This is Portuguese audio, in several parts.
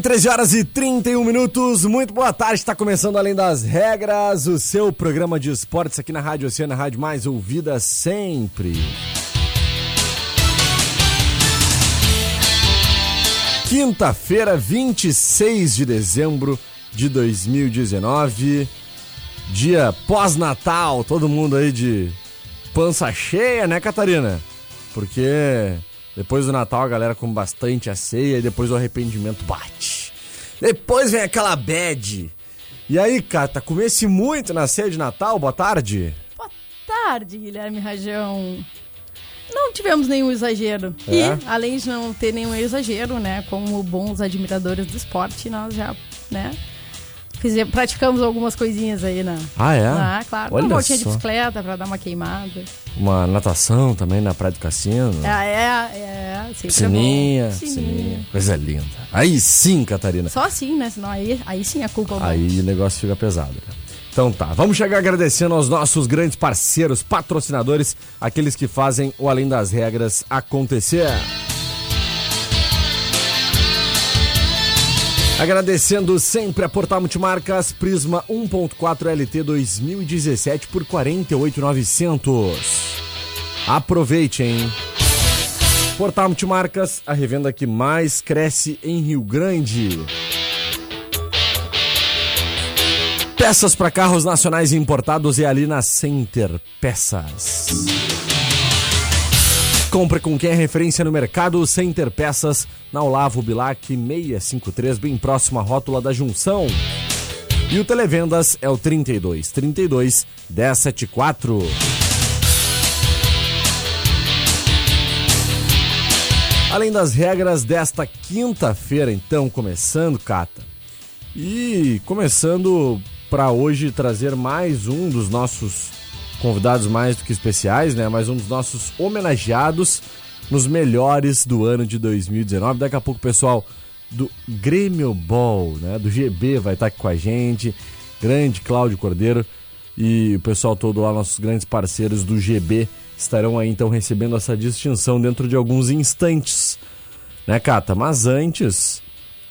Bem, 13 horas e 31 minutos. Muito boa tarde. Está começando Além das Regras, o seu programa de esportes aqui na Rádio Oceana, rádio mais ouvida sempre. Quinta-feira, 26 de dezembro de 2019. Dia pós-natal, todo mundo aí de pança cheia, né, Catarina? Porque depois do Natal a galera come bastante a ceia e depois o arrependimento bate. Depois vem aquela bad. E aí, Cata, comesse muito na ceia de Natal? Boa tarde. Boa tarde, Guilherme Rajão. Não tivemos nenhum exagero. É? E, além de não ter nenhum exagero, né, como bons admiradores do esporte, nós já, né, fizemos, praticamos algumas coisinhas aí na... Ah, é? Ah, claro. Olha uma voltinha de bicicleta pra dar uma queimada. Uma natação também na Praia do Cassino. É, é, é. Sempre Piscininha, é piscininha. Coisa linda. Aí sim, Catarina. Só assim, né? Senão aí, aí sim a culpa é o Aí o negócio fica pesado. né? Então tá, vamos chegar agradecendo aos nossos grandes parceiros, patrocinadores, aqueles que fazem o Além das Regras acontecer. Agradecendo sempre a Portal Multimarcas Prisma 1.4 LT 2017 por 48,900. Aproveite, hein? Portal Multimarcas, a revenda que mais cresce em Rio Grande. Peças para carros nacionais e importados é ali na Center Peças. Compre com quem é referência no mercado Center Peças, na Olavo Bilac 653, bem próximo à rótula da Junção. E o Televendas é o 32 32 174. Além das regras desta quinta-feira, então, começando, Cata. E começando para hoje trazer mais um dos nossos convidados mais do que especiais, né? Mais um dos nossos homenageados nos melhores do ano de 2019. Daqui a pouco o pessoal do Grêmio Ball, né? Do GB vai estar aqui com a gente. Grande Cláudio Cordeiro e o pessoal todo lá, nossos grandes parceiros do GB, estarão aí então recebendo essa distinção dentro de alguns instantes. Né, Cata? Mas antes,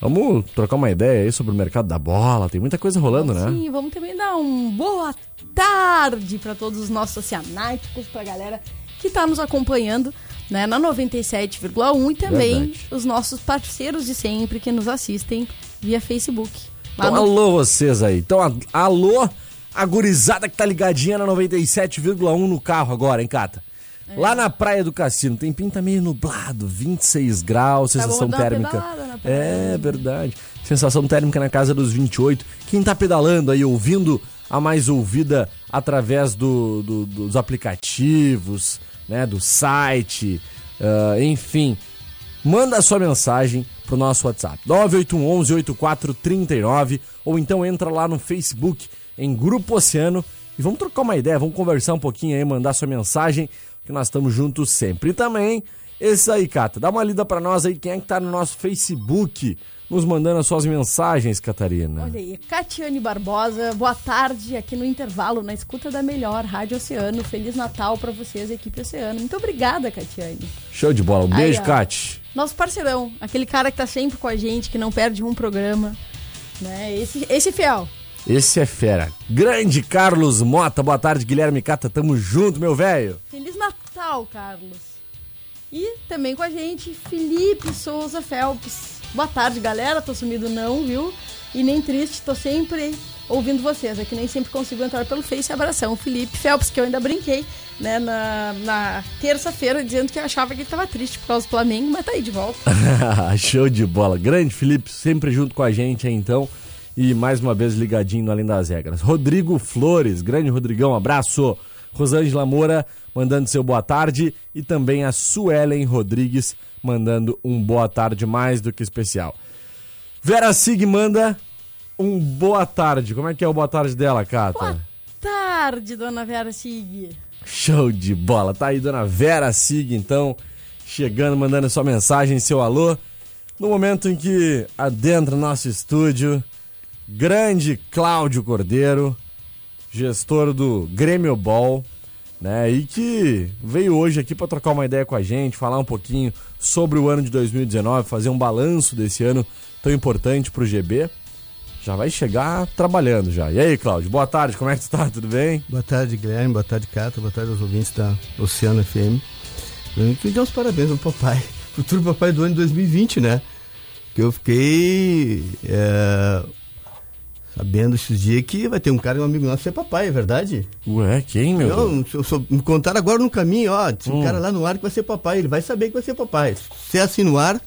vamos trocar uma ideia aí sobre o mercado da bola. Tem muita coisa rolando, né? Sim, vamos também dar um boa tarde para todos os nossos oceanáticos, pra galera que tá nos acompanhando, né, na 97,1 e também Verdade. os nossos parceiros de sempre que nos assistem via Facebook. Então, no- alô vocês aí. Então, a- alô, a gurizada que tá ligadinha na 97,1 no carro agora, hein, Cata? É. Lá na Praia do Cassino, tem pinta meio nublado, 26 graus, Tá sensação térmica. É verdade. Sensação térmica na casa dos 28. Quem tá pedalando aí, ouvindo a mais ouvida através do, do- dos aplicativos, né, do site, ah, enfim, manda a sua mensagem pro nosso WhatsApp 9811 8439 ou então entra lá no Facebook em Grupo Oceano e vamos trocar uma ideia, vamos conversar um pouquinho aí, mandar sua mensagem, que nós estamos juntos sempre. E também, esse aí, Cata, dá uma lida pra nós aí, quem é que tá no nosso Facebook nos mandando as suas mensagens, Catarina. Olha aí, Catiane Barbosa, boa tarde aqui no intervalo, na escuta da melhor Rádio Oceano. Feliz Natal pra vocês, equipe Oceano. Muito obrigada, Catiane. Show de bola, um Aí, beijo. Cati. Nosso parceirão, aquele cara que tá sempre com a gente, que não perde um programa. Né? Esse, esse fiel. Esse é fera. Grande Carlos Mota, boa tarde, Guilherme Cata, tamo junto, meu velho. Feliz Natal, Carlos. E também com a gente, Felipe Souza Felps. Boa tarde, galera. Tô sumido não, viu? E nem triste, tô sempre ouvindo vocês. É que nem sempre consigo entrar pelo Face. Abração. Felipe Phelps, que eu ainda brinquei né, na, na terça-feira, dizendo que achava que ele estava triste por causa do Flamengo, mas tá aí de volta. Show de bola. Grande Felipe, sempre junto com a gente aí, então. E mais uma vez ligadinho no Além das Regras. Rodrigo Flores, grande Rodrigão, abraço. Rosângela Moura mandando seu boa tarde. E também a Suelen Rodrigues mandando um boa tarde mais do que especial. Vera Sig manda um boa tarde. Como é que é o boa tarde dela, Cata? Boa tarde, dona Vera Sig. Show de bola. Tá aí, dona Vera Sig, então, chegando, mandando sua mensagem, seu alô. No momento em que adentra nosso estúdio, grande Cláudio Cordeiro, gestor do Grêmio Ball, né? E que veio hoje aqui para trocar uma ideia com a gente, falar um pouquinho sobre o ano de 2019, fazer um balanço desse ano tão importante para o GB. Já vai chegar trabalhando já. E aí, Cláudio, boa tarde, como é que tu tá? Tudo bem? Boa tarde, Guilherme, boa tarde, Cata, boa tarde aos ouvintes da Oceano FM. Eu queria uns parabéns ao papai, futuro papai do ano de 2020, né? Que eu fiquei é, sabendo esses dias que vai ter um cara, um amigo nosso, ser papai, é verdade? Ué, quem, meu? Não, eu só, me contaram agora no caminho, ó, tem um hum. cara lá no ar que vai ser papai, ele vai saber que vai ser papai. Se é assim no ar,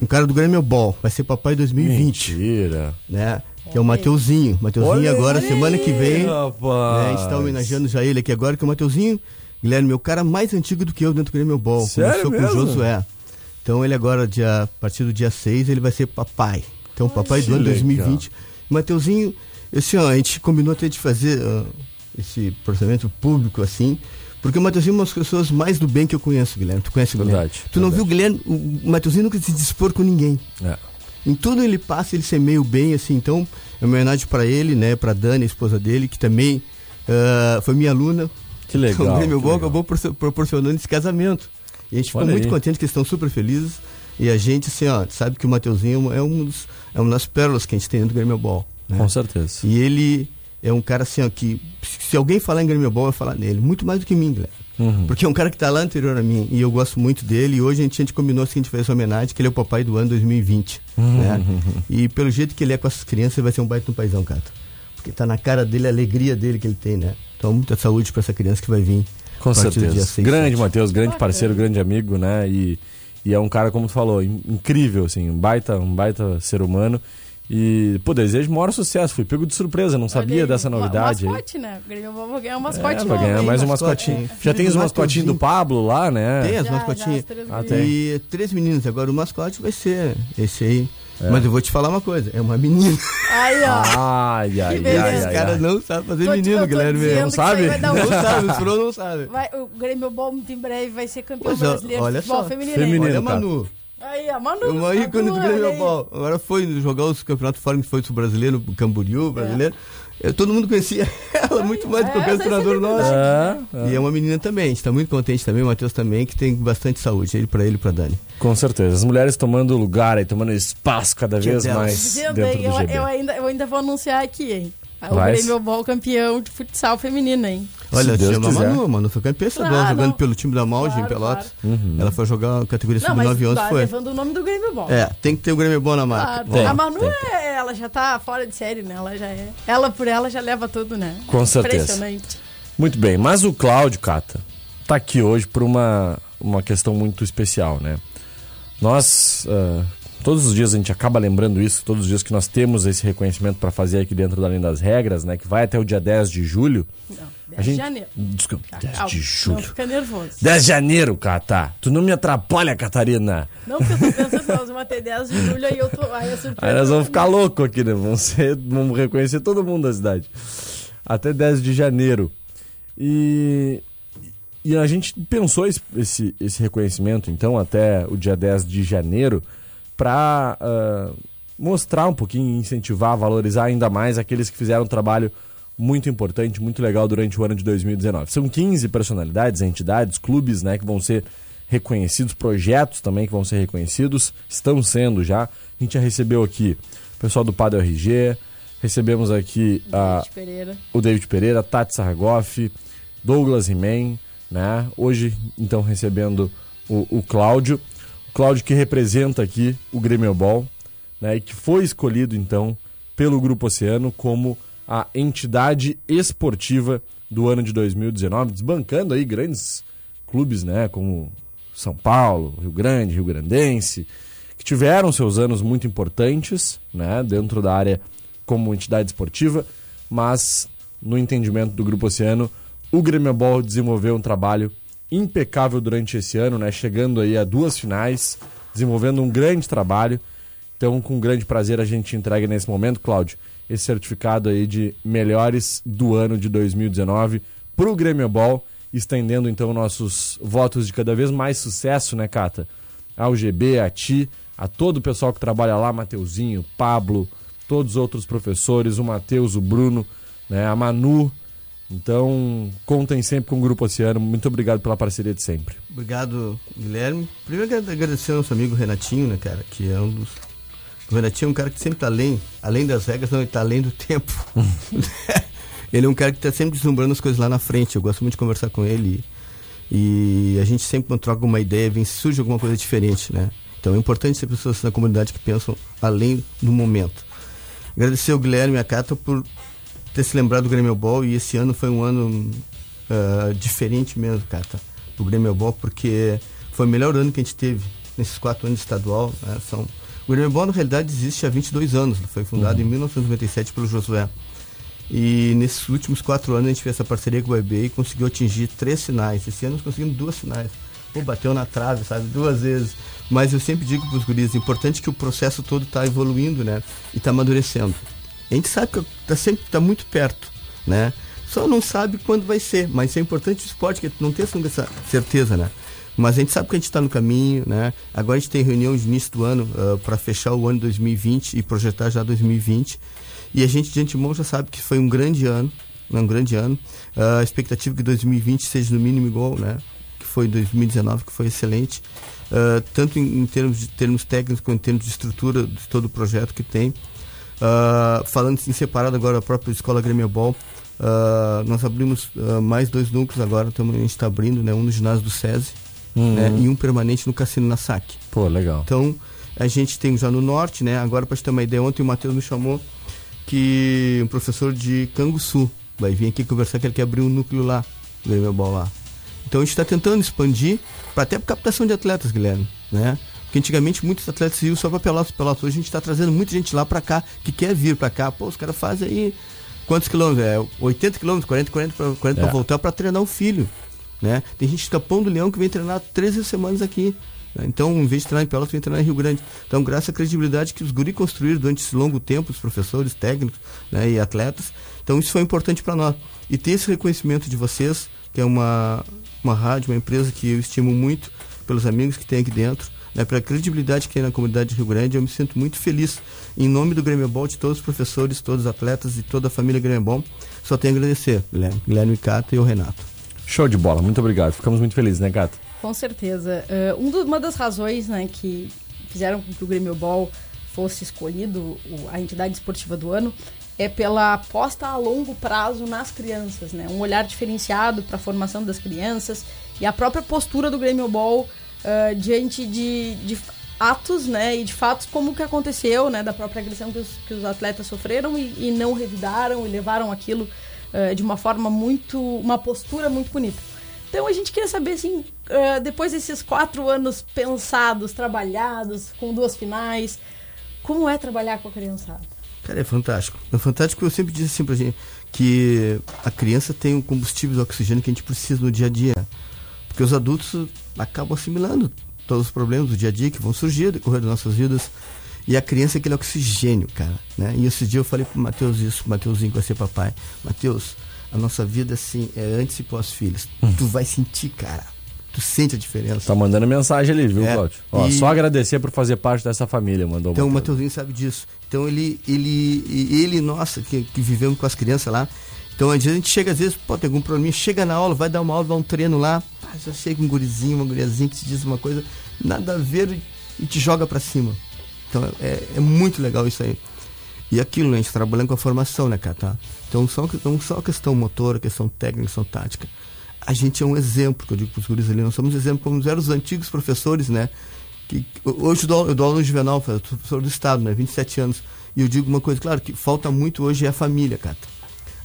um cara do Grêmio Ball, vai ser papai 2020. Mentira. Né? Que é o Mateuzinho. Mateuzinho agora, semana que vem. Né, está homenageando já ele aqui agora, que é o Mateuzinho, Guilherme, meu cara mais antigo do que eu dentro do Grêmio Ball. Sério Começou mesmo? com o Josué. Então ele agora, dia, a partir do dia 6, ele vai ser papai. Então, papai do ano 2020. Mateuzinho, assim, ó, a gente combinou até de fazer uh, esse procedimento público assim, porque o Mateuzinho é uma das pessoas mais do bem que eu conheço, Guilherme. Tu conhece o Guilherme? Verdade. Tu não viu o Guilherme? O Mateuzinho nunca se dispor com ninguém. É. Em tudo ele passa, ele semeia o bem, assim. Então, é uma homenagem para ele, né? Para Dani, a esposa dele, que também uh, foi minha aluna. Que legal. Então, o Grêmio que Bom acabou proporcionando esse casamento. E a gente ficou Olha muito aí. contente que eles estão super felizes. E a gente, assim, ó, sabe que o Mateuzinho é, um dos, é uma das pérolas que a gente tem dentro do Grêmio Ball. Né? Com certeza. E ele é um cara assim, ó, que se alguém falar em Grêmio Ball, vai falar nele. Muito mais do que mim, Guilherme. Uhum. Porque é um cara que está lá anterior a mim e eu gosto muito dele. E hoje a gente, a gente combinou assim, a gente fez essa homenagem, que ele é o papai do ano 2020. Uhum. Né? E pelo jeito que ele é com essas crianças, ele vai ser um baita no paizão, cara. Porque tá na cara dele a alegria dele que ele tem, né? Então, muita saúde para essa criança que vai vir. Com certeza. 6, grande 7. Matheus, grande parceiro, grande amigo, né? E, e é um cara, como tu falou, in- incrível, assim, um baita, um baita ser humano. E, pô, desejo maior sucesso. Fui pego de surpresa, não sabia Olha aí, dessa novidade aí. Mascote, né? O Grêmio vai ganhar um É, mascote vai novo, ganhar mais um mascote. mascotinho. É. Já tem os mascotinhos do. Pablo lá, né? Tem as mascotinhas. Ah. E três meninos. Agora o mascote vai ser esse aí. Mas eu vou te falar uma coisa: é uma menina. Aí, ó. Ai, ai, ai, Os ai, caras ai. não sabem fazer Tô menino, Guilherme. Não aí sabe? um- Não sabe, os pro não sabe. Vai, o Grêmio Bom muito em breve vai ser campeão Pois é, brasileiro olha de futebol só. feminino. Feminino. Olha, cara. Manu. Aí, ó, Manu. É uma ícone do Manu, Grêmio aí. Ball. Agora foi jogar os campeonatos fora, que foi o brasileiro, o Camboriú, o brasileiro. Eu- todo mundo conhecia ela muito mais do que É, qualquer treinador nosso. É, é. E é uma menina também, a gente tá muito contente também, o Matheus também, que tem bastante saúde, ele pra ele e pra Dani. Com certeza. As mulheres tomando lugar aí, tomando espaço cada vez mais dentro do eu, GB. eu ainda, eu ainda vou anunciar aqui, hein? O Vai. Grêmio Ball campeão de futsal feminino, hein? Olha, Se Deus chama a. Manu, mano, foi campeã estadual, jogando não. pelo time da Malge em Claro, Pelotas. Uhum. Ela foi jogar a categoria Não, mas sub-9 e 11 tá foi. levando o nome do Grêmio Ball. É, tem que ter o Grêmio bom na marca. Claro. Tem, a Manu, tem, é, ela já tá fora de série, né? Ela já é. Ela por ela já leva tudo, né? Com certeza. Impressionante. Muito bem, mas o Cláudio Cata tá aqui hoje por uma, uma questão muito especial, né? Nós, ah, todos os dias a gente acaba lembrando isso, todos os dias que nós temos esse reconhecimento para fazer aqui dentro da linha das regras, né? Que vai até o dia 10 de julho. Não, 10 A gente... de janeiro. Desculpa, 10 Calma, de Não julho. fica nervoso. 10 de janeiro, Cata. Tu não me atrapalha, Catarina. Não, porque eu tô pensando que nós vamos ter 10 de julho, aí eu tô. Aí surpresa. Aí nós vamos ficar loucos aqui, né? Vamos, ser, vamos reconhecer todo mundo da cidade. Até 10 de janeiro. E, e a gente pensou esse, esse, esse reconhecimento, então, até o dia 10 de janeiro, para mostrar um pouquinho, incentivar, valorizar ainda mais aqueles que fizeram um trabalho muito importante, muito legal durante o ano de 2019. São 15 personalidades, entidades, clubes, né, que vão ser reconhecidos, projetos também que vão ser reconhecidos, estão sendo já. A gente já recebeu aqui o pessoal do Padre RG, recebemos aqui a, David Pereira. o David Pereira, Tati Sarragoff, Douglas He-Man, né? Hoje, então, recebendo o, o Cláudio. Cláudio que representa aqui o Grêmio Ball, né? E que foi escolhido, então, pelo Grupo Oceano como a entidade esportiva do ano de 2019, desbancando aí grandes clubes, né, como São Paulo, Rio Grande, Rio Grandense, que tiveram seus anos muito importantes, né, dentro da área como entidade esportiva, mas no entendimento do Grupo Oceano, o Grêmio Ball desenvolveu um trabalho impecável durante esse ano, né, chegando aí a duas finais, desenvolvendo um grande trabalho. Então, com grande prazer a gente entrega nesse momento, Cláudio, esse certificado aí de melhores do ano de 2019 para o Grêmio Ball, estendendo então nossos votos de cada vez mais sucesso, né, Cata? Ao GB, a ti, a todo o pessoal que trabalha lá, Mateuzinho, Pablo, todos os outros professores, o Matheus, o Bruno, né, a Manu. Então, contem sempre com o Grupo Oceano. Muito obrigado pela parceria de sempre. Obrigado, Guilherme. Primeiro, agradecer ao nosso amigo Renatinho, né, cara, que é um dos o Renatinho é um cara que sempre está além, além das regras, não, ele está além do tempo. ele é um cara que está sempre deslumbrando as coisas lá na frente. Eu gosto muito de conversar com ele. E a gente sempre troca uma ideia, vem surge alguma coisa diferente, né? Então é importante ter pessoas na comunidade que pensam além do momento. Agradecer ao Guilherme e a Cata por ter se lembrado do Grêmio Ball e esse ano foi um ano uh, diferente mesmo, Cata, do Grêmio Ball, porque foi o melhor ano que a gente teve nesses quatro anos de estadual. Né? São o Grêmio Ball, na realidade, existe há 22 anos. Foi fundado uhum. em 1997 pelo Josué. E nesses últimos quatro anos a gente fez essa parceria com o EB e conseguiu atingir três finais. Esse ano nós conseguimos duas finais. Pô, bateu na trave, sabe? Duas vezes. Mas eu sempre digo para os guris, é importante que o processo todo está evoluindo, né? E está amadurecendo. A gente sabe que está sempre tá muito perto, né? Só não sabe quando vai ser, mas é importante o esporte, que não tem essa certeza, né? Mas a gente sabe que a gente está no caminho, né? Agora a gente tem reunião de início do ano uh, para fechar o ano 2020 e projetar já 2020. E a gente de antemão já sabe que foi um grande ano, né? um grande ano. Uh, a expectativa é que 2020 seja no mínimo igual, né? Que foi 2019, que foi excelente. Uh, tanto em, em, termos de termos técnicos quanto em termos de estrutura de todo o projeto que tem. Uh, falando em separado agora a própria Escola Grêmio Ball, uh, nós abrimos mais dois núcleos agora, tamo, a gente está abrindo, né, um no ginásio do SESI, uhum. né, e um permanente no Cassino na SAC. Pô, legal. Então, a gente tem já no norte, né? Agora, para te ter uma ideia, ontem o Matheus me chamou que um professor de Canguçu vai vir aqui conversar que ele quer abrir um núcleo lá, Grêmio lá. Então a gente está tentando expandir para até captação de atletas, Guilherme, né? Porque antigamente muitos atletas iam só para Pelotas, Pelotas. Hoje a gente está trazendo muita gente lá para cá que quer vir para cá. Pô, os caras fazem aí quantos quilômetros? É 80 quilômetros, 40, 40 para 40 é. voltar para treinar o filho. Né? Tem gente de Capão do Leão que vem treinar 13 semanas aqui. Né? Então, em vez de treinar em Pelotas, vem treinar em Rio Grande. Então, graças à credibilidade que os guri construíram durante esse longo tempo, os professores, técnicos né, e atletas. Então, isso foi importante para nós. E ter esse reconhecimento de vocês, que é uma, uma rádio, uma empresa que eu estimo muito, pelos amigos que tem aqui dentro, né, pela credibilidade que tem na comunidade de Rio Grande, eu me sinto muito feliz. Em nome do Grêmio Ball, de todos os professores, todos os atletas e toda a família Grêmio Ball, só tenho a agradecer, Guilherme, Guilherme Cata e o Renato. Show de bola, muito obrigado. Ficamos muito felizes, né, Gata? Com certeza. Uh, um do, uma das razões né, que fizeram com que o Grêmio Ball fosse escolhido o, a entidade esportiva do ano é pela aposta a longo prazo nas crianças, né? Um olhar diferenciado para a formação das crianças e a própria postura do Grêmio Ball uh, diante de, de atos, né, e de fatos como que aconteceu, né, da própria agressão que os, que os atletas sofreram e, e não revidaram e levaram aquilo uh, de uma forma muito. uma postura muito bonita. Então a gente queria saber, assim, uh, depois desses quatro anos pensados, trabalhados, com duas finais, como é trabalhar com a criançada? Cara, é fantástico. É fantástico eu sempre disse assim pra gente que a criança tem o combustível do oxigênio que a gente precisa no dia a dia. Porque os adultos acabam assimilando todos os problemas do dia a dia que vão surgir decorrer das nossas vidas. E a criança é aquele oxigênio, cara. Né? E esse dia eu falei pro Matheus isso, Matheusinho que vai ser papai. Matheus, a nossa vida assim é antes e pós-filhos. Hum. Tu vai sentir, cara. Tu sente a diferença. Tá mandando mensagem ali, viu, é, Cláudio? Ó, e... Só agradecer por fazer parte dessa família, mandou Então o Matheusinho sabe disso. Então ele, ele, ele nossa, que, que vivemos com as crianças lá. Então a gente chega às vezes, pô, tem algum problema, chega na aula, vai dar uma aula, vai um treino lá, já chega um gurizinho, uma guriazinha que te diz uma coisa, nada a ver e te joga para cima. Então é, é muito legal isso aí. E aquilo, né, a gente tá trabalhando com a formação, né, cara? Tá? Então só, não só a questão motora, questão técnica, questão tática. A gente é um exemplo, que eu digo para os guris ali, nós somos exemplo como eram os antigos professores, né? Que, hoje eu dou, eu dou aula no Juvenal, professor do Estado, né? 27 anos. E eu digo uma coisa, claro, que falta muito hoje é a família, cara.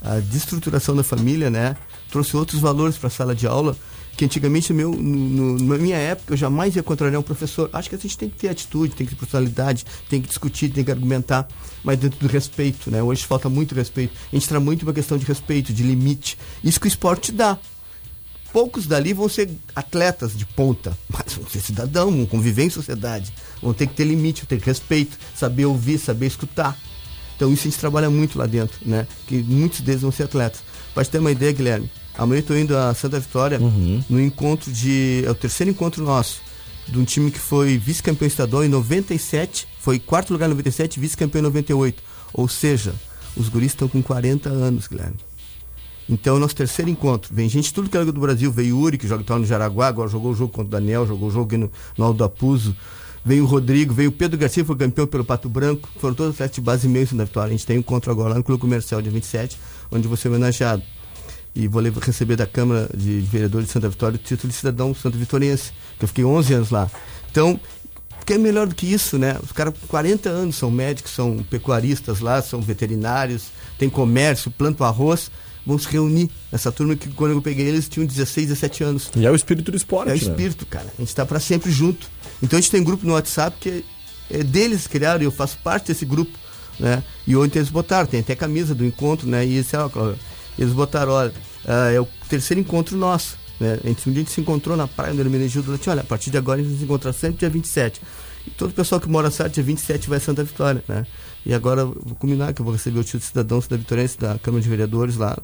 A destruturação da família, né? Trouxe outros valores para a sala de aula que antigamente meu, no, no, na minha época eu jamais ia contrariar um professor. Acho que a gente tem que ter atitude, tem que ter personalidade, tem que discutir, tem que argumentar, mas dentro do respeito, né? Hoje falta muito respeito. A gente traz muito uma questão de respeito, de limite. Isso que o esporte dá. Poucos dali vão ser atletas de ponta, mas vão ser cidadão, vão conviver em sociedade, vão ter que ter limite, vão ter respeito, saber ouvir, saber escutar. Então isso a gente trabalha muito lá dentro, né? Que muitos deles vão ser atletas. Para ter uma ideia, Guilherme, amanhã eu estou indo a Santa Vitória uhum. no encontro de. É o terceiro encontro nosso. De um time que foi vice-campeão estadual em 97, foi quarto lugar em 97, vice-campeão em 98. Ou seja, os guris estão com 40 anos, Guilherme. Então, nosso terceiro encontro. Vem gente tudo que é do Brasil. Veio Uri, que joga no Jaraguá, agora jogou o jogo contra o Daniel, jogou o jogo no, no Aldo Apuso. Veio o Rodrigo, veio o Pedro Garcia, foi campeão pelo Pato Branco. Foram todos atletas de base mesmo da vitória. A gente tem um encontro agora lá no Clube Comercial, dia 27, onde você é homenageado. E vou receber da Câmara de Vereadores de Santa Vitória o título de cidadão santo vitoriense, que eu fiquei 11 anos lá. Então, que é melhor do que isso, né? Os caras com 40 anos são médicos, são pecuaristas lá, são veterinários, tem comércio, plantam arroz vão se reunir. Essa turma que quando eu peguei eles tinham 16, 17 anos. E é o espírito do esporte. É o né? espírito, cara. A gente está para sempre junto. Então a gente tem grupo no WhatsApp que é, é deles criaram e eu faço parte desse grupo. Né? E ontem eles botaram, tem até camisa do encontro, né? E esse, ó, eles botaram, olha, uh, é o terceiro encontro nosso. Né? A gente, um dia a gente se encontrou na praia do Hermenegildo, durante, olha, a partir de agora a gente se encontra sempre dia 27. E todo o pessoal que mora na dia 27 vai a Santa Vitória, né? E agora vou combinar que eu vou receber o título de cidadão da Vitóriense da Câmara de Vereadores lá.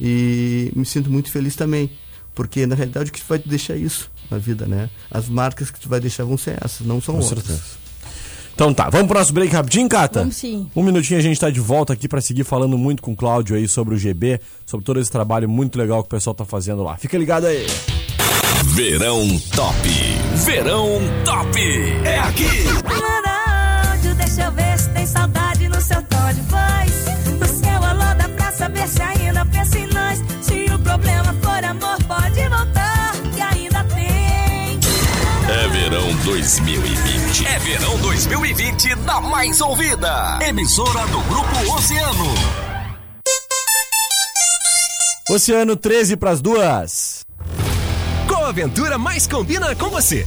E me sinto muito feliz também, porque na realidade o que vai deixar isso na vida, né? As marcas que tu vai deixar vão ser essas, não são Com outras. Certeza. Então tá, vamos pro nosso break rapidinho, Cata? Vamos sim. Um minutinho a gente tá de volta aqui para seguir falando muito com o Cláudio aí sobre o GB, sobre todo esse trabalho muito legal que o pessoal tá fazendo lá. Fica ligado aí. Verão Top. Verão Top. É aqui. Mano, deixa eu ver se tem saudade no seu tom de voz. No seu alô dá pra saber se problema for amor, pode voltar, que ainda tem. É verão 2020. É verão 2020 da mais ouvida. Emissora do Grupo Oceano. Oceano 13 para as duas. Qual aventura mais combina com você?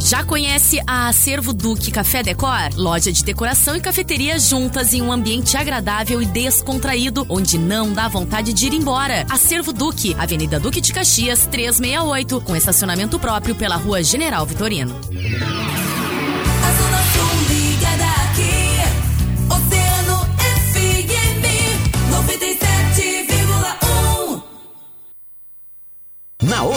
Já conhece a Acervo Duque Café Decor? Loja de decoração e cafeteria juntas em um ambiente agradável e descontraído, onde não dá vontade de ir embora. Acervo Duque, Avenida Duque de Caxias, 368, com estacionamento próprio pela Rua General Vitorino.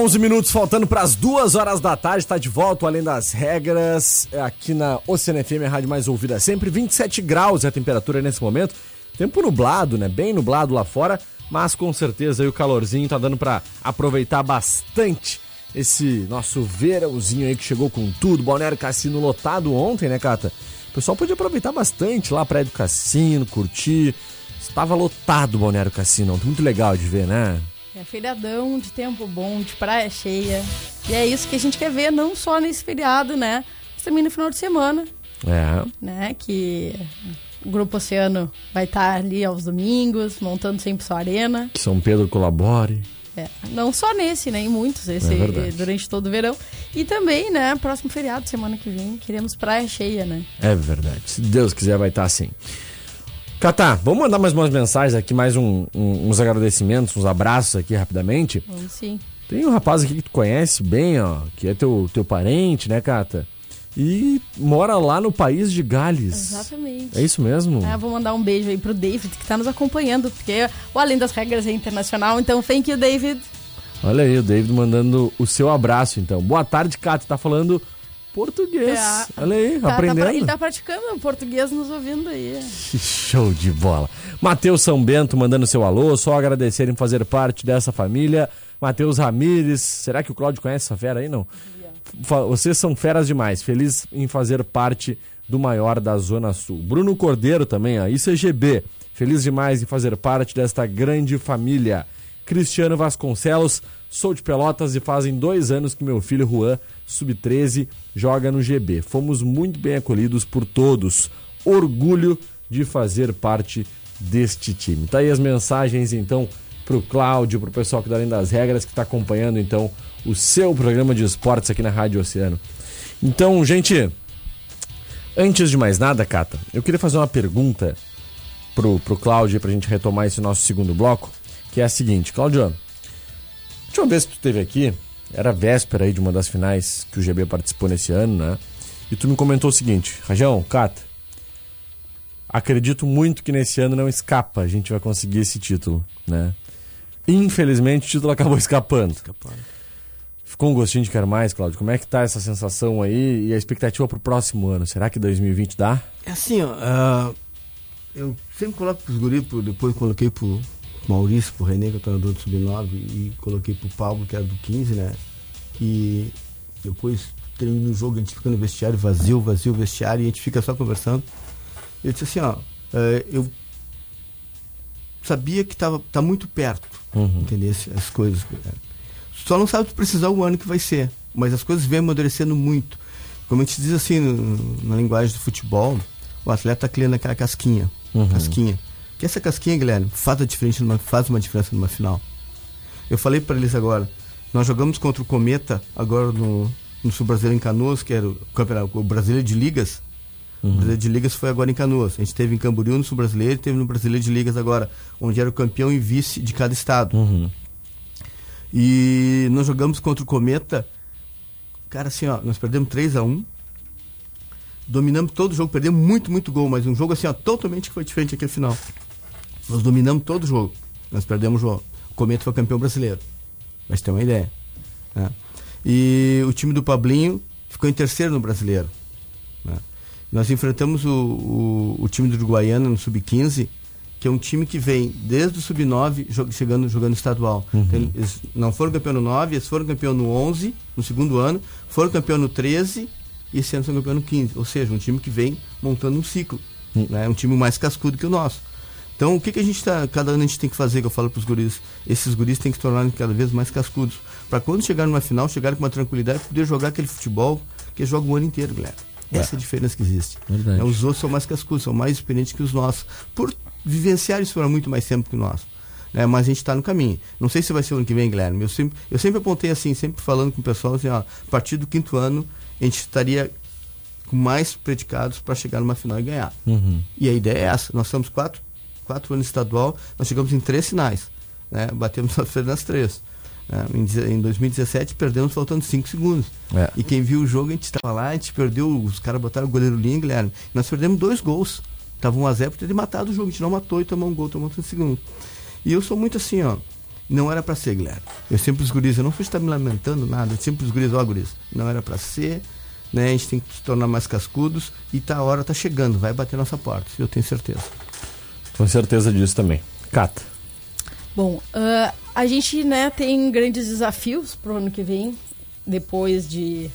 11 minutos faltando para as duas horas da tarde, está de volta, além das regras, aqui na Oceano FM, a rádio mais ouvida sempre, 27 graus é a temperatura nesse momento, tempo nublado, né, bem nublado lá fora, mas com certeza o calorzinho tá dando para aproveitar bastante esse nosso verãozinho aí que chegou com tudo, Balneário Cassino lotado ontem, né, Cata? O pessoal pôde aproveitar bastante lá, prédio Cassino, curtir, estava lotado o Balneário Cassino, muito legal de ver, né? É feriadão de tempo bom, de praia cheia. E é isso que a gente quer ver, não só nesse feriado, né? Mas também no final de semana. É. Né? Que o Grupo Oceano vai estar ali aos domingos, montando sempre sua arena. Que São Pedro colabore. É, não só nesse, né? Em muitos, esse, É durante todo o verão. E também, né? Próximo feriado, semana que vem, queremos praia cheia, né? É verdade. Se Deus quiser, vai estar assim. Catá, vamos mandar mais umas mensagens aqui, mais um- um- uns agradecimentos, uns abraços aqui rapidamente. Vamos sim. Tem um rapaz aqui que tu conhece bem, ó, que é teu, teu parente, né, Cata? E mora lá no país de Gales. Exatamente. É isso mesmo? Ah, vou mandar um beijo aí pro David, que tá nos acompanhando, porque o Além das Regras é internacional, então thank you, David. Olha aí, o David mandando o seu abraço, então. Boa tarde, Cata. Tá falando português. É, Olha aí, Tá- tá aprendendo. pra- ele tá praticando o português nos ouvindo aí. Show de bola. Matheus São Bento mandando seu alô, só agradecer em fazer parte dessa família. Matheus Ramires, será que o Cláudio conhece essa fera aí? Não. Fa- Vocês são feras demais. Feliz em fazer parte do maior da Zona Sul. Bruno Cordeiro também, ó. ICGB. Feliz demais em fazer parte desta grande família. Cristiano Vasconcelos, sou de Pelotas e fazem dois anos que meu filho Juan, sub-13, joga no GB. Fomos muito bem acolhidos por todos. Orgulho de fazer parte deste time. Tá aí as mensagens, então, pro Cláudio, pro pessoal que dá além das regras, que tá acompanhando, então, o seu programa de esportes aqui na Rádio Oceano. Então, gente, antes de mais nada, Cata, eu queria fazer uma pergunta pro, pro Cláudio pra gente retomar esse nosso segundo bloco, que é a seguinte, Cláudio, a última vez que tu esteve aqui, era véspera aí de uma das finais que o GB participou nesse ano, né? E tu me comentou o seguinte, Rajão, Cata, acredito muito que nesse ano não escapa, a gente vai conseguir esse título, né? Infelizmente o título acabou escapando. Ficou um gostinho de quero mais, Cláudio. Como é que tá essa sensação aí e a expectativa pro próximo ano? Será que 2020 dá? É assim, ó. ah, eu sempre coloco pros guris, depois coloquei pro Maurício, pro René, que é o treinador do Sub-9, e coloquei pro Pablo, que era do 15, né? Que depois termina o jogo, a gente fica no vestiário vazio, vazio vestiário, e a gente fica só conversando. Eu disse assim, ó, eh, eu sabia que tava, tá muito perto, Uhum. entendeu? As coisas. né? Só não sabe precisar o ano que vai ser, mas as coisas vêm amadurecendo muito. Como a gente diz assim no- na linguagem do futebol, o atleta tá criando aquela casquinha, Uhum. casquinha. Que essa casquinha, Guilherme, faz, a diferença numa, faz uma diferença numa final. Eu falei para eles agora, nós jogamos contra o Cometa agora no, no Sul Brasileiro em Canoas, que era o campeonato o Brasileiro de Ligas. O Brasileiro de Ligas foi agora em Canoas. A gente teve em Camboriú no Sul Brasileiro e teve no Brasileiro de Ligas agora, onde era o campeão e vice de cada estado. Uhum. E nós jogamos contra o Cometa. Cara, assim, ó, nós perdemos 3 a 1 Dominamos todo o jogo, perdemos muito, muito gol, mas um jogo assim, ó, totalmente que foi diferente aquele final. Nós dominamos todo o jogo. Nós perdemos o jogo. O Cometa foi campeão brasileiro. Gente ter uma ideia. né? E o time do Pablinho ficou em terceiro no brasileiro. né? Nós enfrentamos o, o, o time do Uruguaiana no Sub-15, que é um time que vem desde o Sub-9 jo- chegando, jogando estadual. Então, Eles não foram campeão no 9, eles foram campeão no 11, no segundo ano, foram campeão no 13 e esse ano são campeão no 15. Ou seja, um time que vem montando um ciclo. Né? Um time mais cascudo que o nosso. Então, o que, que a gente tá, cada ano a gente tem que fazer, que eu falo para os guris? Esses guris têm que se tornar cada vez mais cascudos. Para quando chegar numa final, chegar com uma tranquilidade, poder jogar aquele futebol que joga o ano inteiro, galera. Essa é a diferença que existe. Verdade. É, os outros são mais cascudos, são mais experientes que os nossos. Por vivenciar isso por muito mais tempo que nós. Né? Mas a gente está no caminho. Não sei se vai ser o ano que vem, Guilherme. Eu sempre, eu sempre apontei assim, sempre falando com o pessoal, assim, ó, a partir do quinto ano, a gente estaria com mais predicados para chegar numa final e ganhar. Uhum. E a ideia é essa. Nós estamos quatro, quatro anos estadual, nós chegamos em três finais. Né? Batemos nas três. né? Em, deze- em 2017 perdemos faltando cinco segundos. É. E quem viu o jogo, a gente estava lá, a gente perdeu, os caras botaram o goleiro linha, Guilherme. Nós perdemos dois gols. Tava 1 a 0 por ter matado o jogo. A gente não matou e tomou um gol, tomou um segundo. E eu sou muito assim, ó. Não era pra ser, Guilherme. Eu sempre os guris, eu não fui estar me lamentando nada. Eu sempre os guris, ó, guris, não era pra ser. Né? A gente tem que se tornar mais cascudos e tá, a hora tá chegando, vai bater nossa porta, eu tenho certeza. Com certeza disso também. Cata. Bom, ah, a gente né, tem grandes desafios pro ano que vem, depois de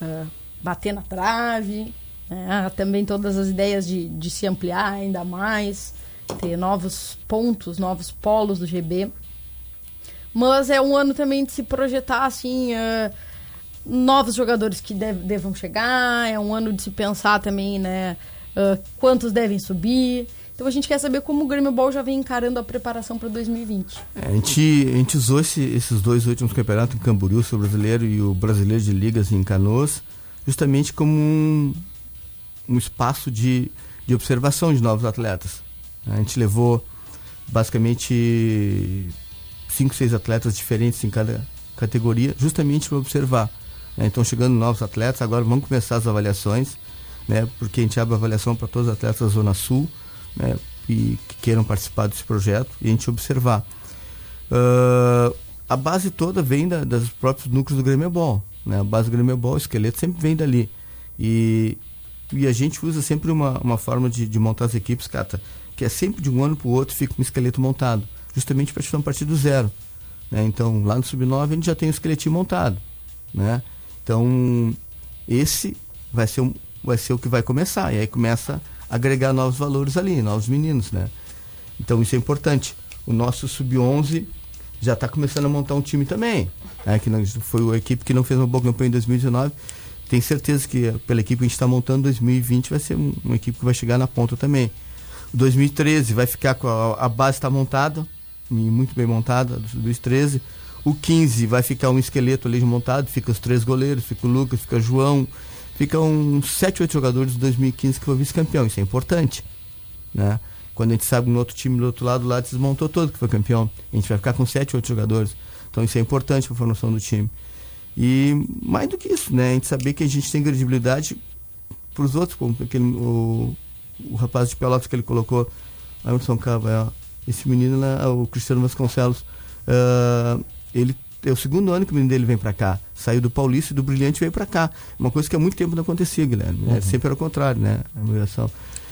ah, bater na trave, né, também todas as ideias de, de se ampliar ainda mais, ter novos pontos, novos polos do GB. Mas é um ano também de se projetar assim. ah, novos jogadores que dev- devam chegar, é um ano de se pensar também, né, ah, quantos devem subir. Então a gente quer saber como o Grêmio Ball já vem encarando a preparação para 2020. É, a, gente, a gente usou esse, esses dois últimos campeonatos, o Camboriú, o brasileiro e o brasileiro de ligas em Canoas, justamente como um, um espaço de, de observação de novos atletas. A gente levou basicamente cinco, seis atletas diferentes em cada categoria, justamente para observar. Né? Então, chegando novos atletas, agora vamos começar as avaliações, né? porque a gente abre avaliação para todos os atletas da Zona Sul né? e que queiram participar desse projeto e a gente observar. Uh, a base toda vem da, dos próprios núcleos do Grêmio Ball. Né? A base do Grêmio Ball, o esqueleto sempre vem dali. E, e a gente usa sempre uma, uma forma de, de montar as equipes, Cata, que é sempre de um ano para o outro fica um esqueleto montado, justamente para a partir do zero. Né? Então, lá no Sub-9 a gente já tem o esqueletinho montado. Né? Então, esse vai ser, um, vai ser o que vai começar. E aí começa agregar novos valores ali, novos meninos. Né? Então, isso é importante. O nosso Sub-11 já está começando a montar um time também. Né? Que não, foi a equipe que não fez uma boa campanha em 2019. Tenho certeza que pela equipe que a gente está montando, 2020 vai ser um, uma equipe que vai chegar na ponta também. 2013 vai ficar com a, a base está montada, muito bem montada, do 2013. O 15 vai ficar um esqueleto ali montado, fica os três goleiros, fica o Lucas, fica o João, ficam uns 7, 8 jogadores de 2015 que foi vice-campeão, isso é importante, né? Quando a gente sabe que no outro time do outro lado lá desmontou todo que foi campeão, a gente vai ficar com 7, 8 jogadores. Então isso é importante para a formação do time. E mais do que isso, né? A gente saber que a gente tem credibilidade para os outros, como aquele, o, o rapaz de Pelotas que ele colocou, Emerson Cava, esse menino lá, o Cristiano Vasconcelos, uh, ele é o segundo ano que o menino dele vem para cá. Saiu do Paulista e do Brilhante veio para cá. Uma coisa que há muito tempo não acontecia, Guilherme. É, uhum. É, sempre era o contrário, né? A migração.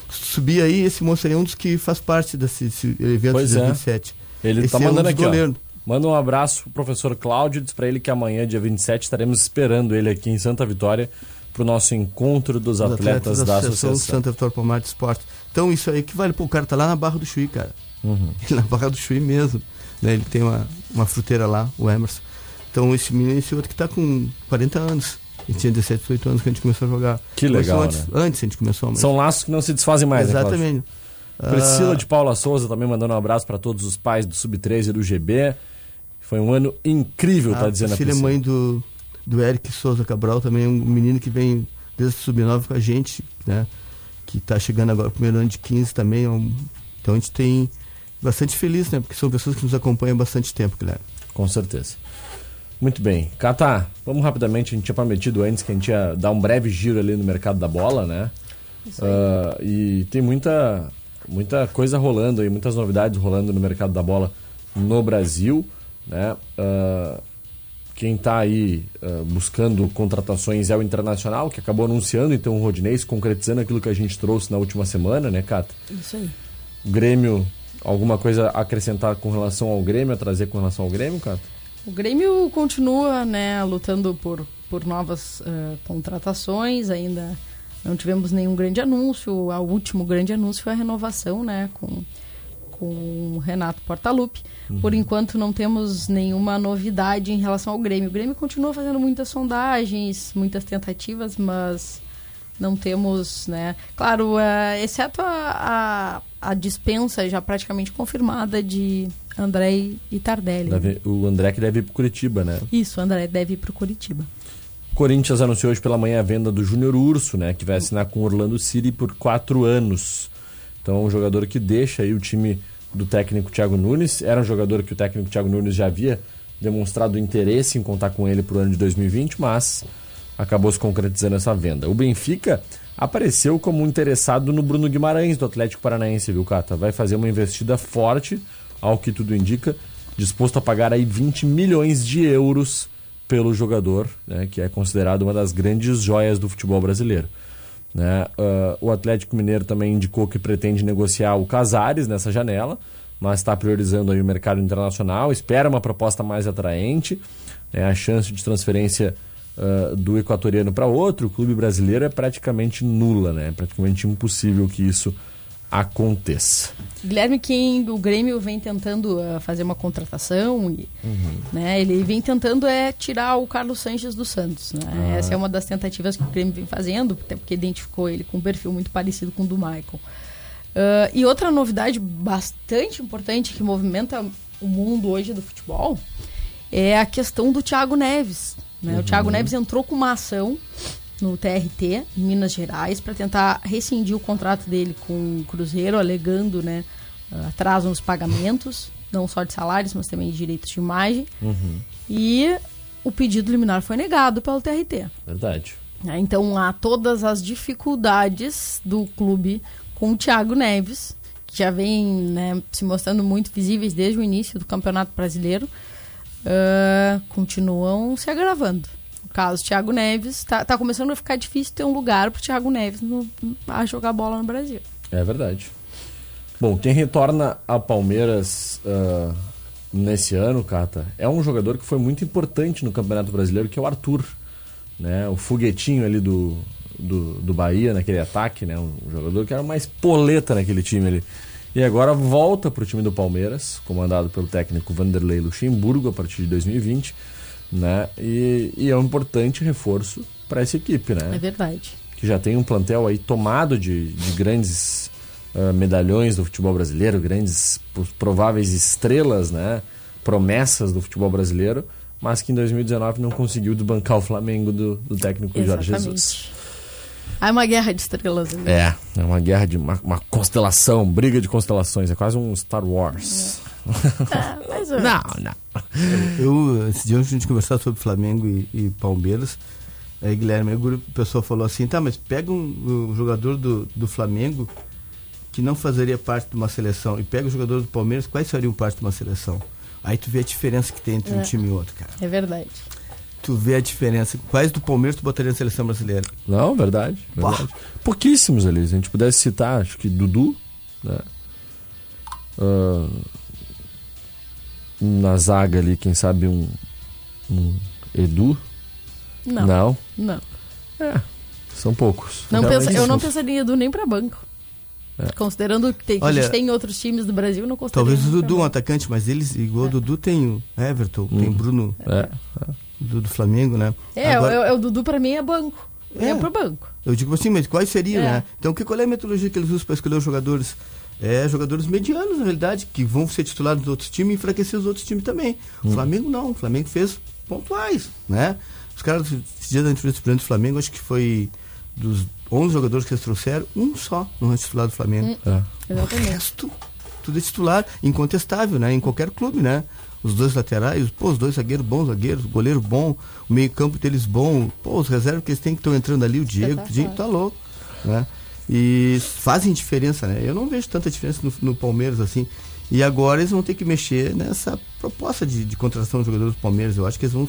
Subir aí, esse moço aí é um dos que faz parte desse, desse evento pois de 2027. É. Ele está mandando é um aqui, ó. Manda um abraço pro professor Cláudio, diz para ele que amanhã, dia 27, estaremos esperando ele aqui em Santa Vitória para o nosso encontro dos atletas, atletas, da, Associação, Associação Santa Vitória Palmar de Esporte. Então isso aí que vale, pô, o cara tá lá na Barra do Chuí, cara. Uhum. na Barra do Chuí mesmo. Né? Ele tem uma, uma fruteira lá, o Emerson. Então esse menino, esse outro que está com 40 anos. Ele tinha 17, 18 anos que a gente começou a jogar. Que legal, antes, né? Antes a gente começou. Mas... São laços que não se desfazem mais, né, Exatamente. Né, Priscila de Paula Souza também mandando um abraço para todos os pais do Sub-13 e do GB. Foi um ano incrível, tá dizendo a Priscila. é mãe do, do Eric Souza Cabral, também um menino que vem desde o Sub-9 com a gente, né? Que está chegando agora no primeiro ano de 15 também. É um... Então a gente tem bastante feliz, né? Porque são pessoas que nos acompanham há bastante tempo, Guilherme. Com certeza. Muito bem. Cata, vamos rapidamente, a gente tinha prometido antes que a gente ia dar um breve giro ali no mercado da bola, né? Isso aí. Uh, e tem muita, muita coisa rolando aí, muitas novidades rolando no mercado da bola no Brasil, né? Uh, quem está aí uh, buscando contratações é o Internacional, que acabou anunciando então o Rodinês, concretizando aquilo que a gente trouxe na última semana, né, Cata? Isso aí. O Grêmio, alguma coisa a acrescentar com relação ao Grêmio, a trazer com relação ao Grêmio, Cata? O Grêmio continua né, lutando por, por novas uh, contratações, ainda não tivemos nenhum grande anúncio. O último grande anúncio foi a renovação né, com, com o Renato Portaluppi. Uhum. Por enquanto não temos nenhuma novidade em relação ao Grêmio. O Grêmio continua fazendo muitas sondagens, muitas tentativas, mas não temos, né? Claro, uh, exceto a, a, a, dispensa já praticamente confirmada de André e Tardelli. Deve, o André que deve ir para Curitiba, né? Isso, o André deve ir para Curitiba. Corinthians anunciou hoje pela manhã a venda do Júnior Urso, né? Que vai assinar com o Orlando City por quatro anos. Então, é um jogador que deixa aí o time do técnico Thiago Nunes. Era um jogador que o técnico Thiago Nunes já havia demonstrado interesse em contar com ele para o ano de 2020, mas acabou se concretizando essa venda. O Benfica apareceu como interessado no Bruno Guimarães, do Atlético Paranaense, viu, Cata? Vai fazer uma investida forte, ao que tudo indica, disposto a pagar aí 20 milhões de euros pelo jogador, né, que é considerado uma das grandes joias do futebol brasileiro. Né? Uh, o Atlético Mineiro também indicou que pretende negociar o Casares nessa janela, mas está priorizando aí o mercado internacional, espera uma proposta mais atraente, né? a chance de transferência uh, do equatoriano para outro clube brasileiro é praticamente nula, né? É praticamente impossível que isso aconteça. Guilherme, quem o Grêmio vem tentando uh, fazer uma contratação, e, uhum. né, ele vem tentando é tirar o Carlos Sanches do Santos. Né? Ah. Essa é uma das tentativas que o Grêmio vem fazendo, até porque identificou ele com um perfil muito parecido com o do Michael. Uh, e outra novidade bastante importante que movimenta o mundo hoje do futebol é a questão do Thiago Neves. Né? O Thiago Neves entrou com uma ação no TRT, em Minas Gerais, para tentar rescindir o contrato dele com o Cruzeiro, alegando né, atraso nos pagamentos, não só de salários, mas também de direitos de imagem. E o pedido liminar foi negado pelo TRT. Verdade. né? Então há todas as dificuldades do clube com o Thiago Neves, que já vem né, se mostrando muito visíveis desde o início do Campeonato Brasileiro, ah, continuam se agravando. No caso, Thiago Neves, está tá começando a ficar difícil ter um lugar para Thiago Neves no- a jogar bola no Brasil. É verdade. Bom, quem retorna ao Palmeiras ah, nesse ano, Cata, é um jogador que foi muito importante no Campeonato Brasileiro, que é o Arthur. Né? O foguetinho ali do, do, do Bahia, naquele ataque, né? Um jogador que era mais poleta naquele time ali. E agora volta para o time do Palmeiras, comandado pelo técnico Vanderlei Luxemburgo a partir de 2020, né? E, e é um importante reforço para essa equipe, né? É verdade. que já tem um plantel aí tomado de, de grandes ah, medalhões do futebol brasileiro, grandes prováveis estrelas, né? Promessas do futebol brasileiro, mas que em 2019 não conseguiu desbancar o Flamengo do, do técnico Jorge Jesus. Há uma guerra de estrelas. ali. É, é uma guerra de uma, uma constelação, briga de constelações, é quase um Star Wars. Mas, ó, Não, não. Eu, esse dia, antes de a gente conversar sobre Flamengo e, e Palmeiras, aí, Guilherme, o pessoal falou assim: tá, mas pega um, um jogador do, do Flamengo que não fazeria parte de uma seleção e pega o jogador do Palmeiras, quais fariam parte de uma seleção? Aí tu vê a diferença que tem entre um É. time e outro, cara. É verdade. Tu vê a diferença. Quais do Palmeiras tu botaria na seleção brasileira? Não, verdade, verdade. Pouquíssimos ali. Se a gente pudesse citar, acho que Dudu, né? Ah, na zaga ali, quem sabe um, um Edu? Não. Não. Não. É, são poucos. Não pensa, eu não pensaria em Edu nem pra banco. Considerando que, tem, que a Olha, gente tem em outros times do Brasil, não consideraria. Talvez o Dudu, um atacante, mas eles, igual o Dudu, tem o Everton, tem o Bruno É, do, do Flamengo, né? É, Agora- o, é, o Dudu pra mim é banco. É, É. pro banco. Eu digo assim, mas quais seriam, É. né? Então, que, qual é a metodologia que eles usam para escolher os jogadores? É, jogadores medianos, na realidade, que vão ser titulares dos outros times e enfraquecer os outros times também. O Flamengo não, o Flamengo fez pontuais, né? Os caras, esses dias da entrevista do Flamengo, acho que foi dos 11 jogadores que eles trouxeram, um só não é titular do Flamengo. é. O resto, tudo é titular, incontestável, né? Em qualquer clube, né? Os dois laterais, pô, os dois zagueiros bons, zagueiros, goleiro bom, o meio-campo deles bom, pô, os reservas que eles têm que estão entrando ali, o Diego, o Espetacular. Diego tá louco, né? E fazem diferença, né? Eu não vejo tanta diferença no, no Palmeiras assim. E agora eles vão ter que mexer nessa proposta de, de contratação de jogadores do Palmeiras. Eu acho que eles vão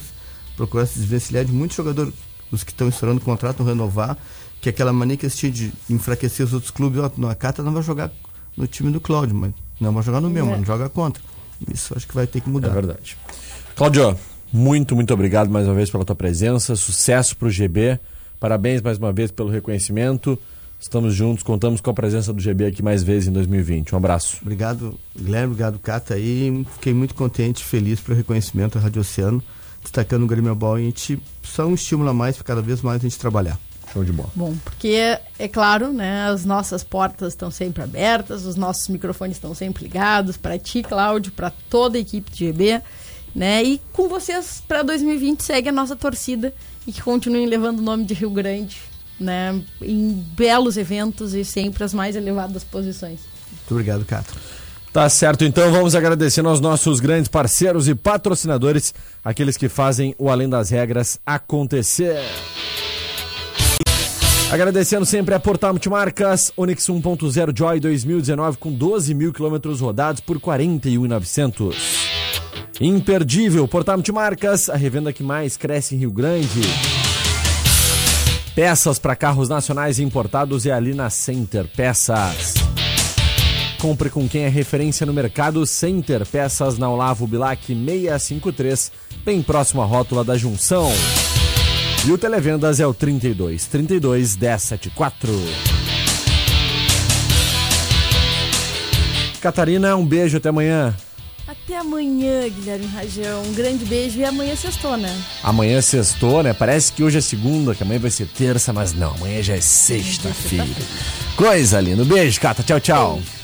procurar se desvencilhar de muitos jogadores, os que estão estourando o contrato, vão renovar, que é aquela mania que eles tinham de enfraquecer os outros clubes, ó, a Cata não vai jogar no time do Cláudio, mas não vai jogar no meu, É. mano, joga contra. Isso acho que vai ter que É mudar. verdade. Cláudio, muito, muito obrigado mais uma vez pela tua presença. Sucesso pro GB. Parabéns mais uma vez pelo reconhecimento. Estamos juntos, contamos com a presença do GB aqui mais vezes em 2020. Um abraço. Obrigado, Guilherme, obrigado, Cata. aí fiquei muito contente, feliz pelo reconhecimento da Rádio Oceano, destacando o Grêmio Ball. E a gente só um estímulo a mais para cada vez mais a gente trabalhar. Show de bola. Bom, porque, é claro, né, as nossas portas estão sempre abertas, os nossos microfones estão sempre ligados para ti, Cláudio, para toda a equipe de GB, né? E com vocês para 2020 segue a nossa torcida e que continuem levando o nome de Rio Grande, né, em belos eventos e sempre as mais elevadas posições. Muito obrigado, Cata. Tá certo, então vamos agradecendo aos nossos grandes parceiros e patrocinadores, aqueles que fazem o Além das Regras acontecer. Agradecendo sempre a Portal Multimarcas, Onix 1.0 Joy 2019 com 12 mil quilômetros rodados por 41,900. Imperdível, Portal Multimarcas, a revenda que mais cresce em Rio Grande. Peças para carros nacionais importados é ali na Center Peças. Compre com quem é referência no mercado Center Peças na Olavo Bilac 653, bem próximo à rótula da Junção. E o Televendas é o 32 32 1074. Catarina, um beijo até amanhã. Até amanhã, Guilherme Rajão. Um grande beijo e amanhã sextou, né? Amanhã é sextou, né? Parece que hoje é segunda, que amanhã vai ser terça, mas não, amanhã já é sexta-feira. Coisa linda. Um beijo, Cata. Tchau, tchau. Beijo.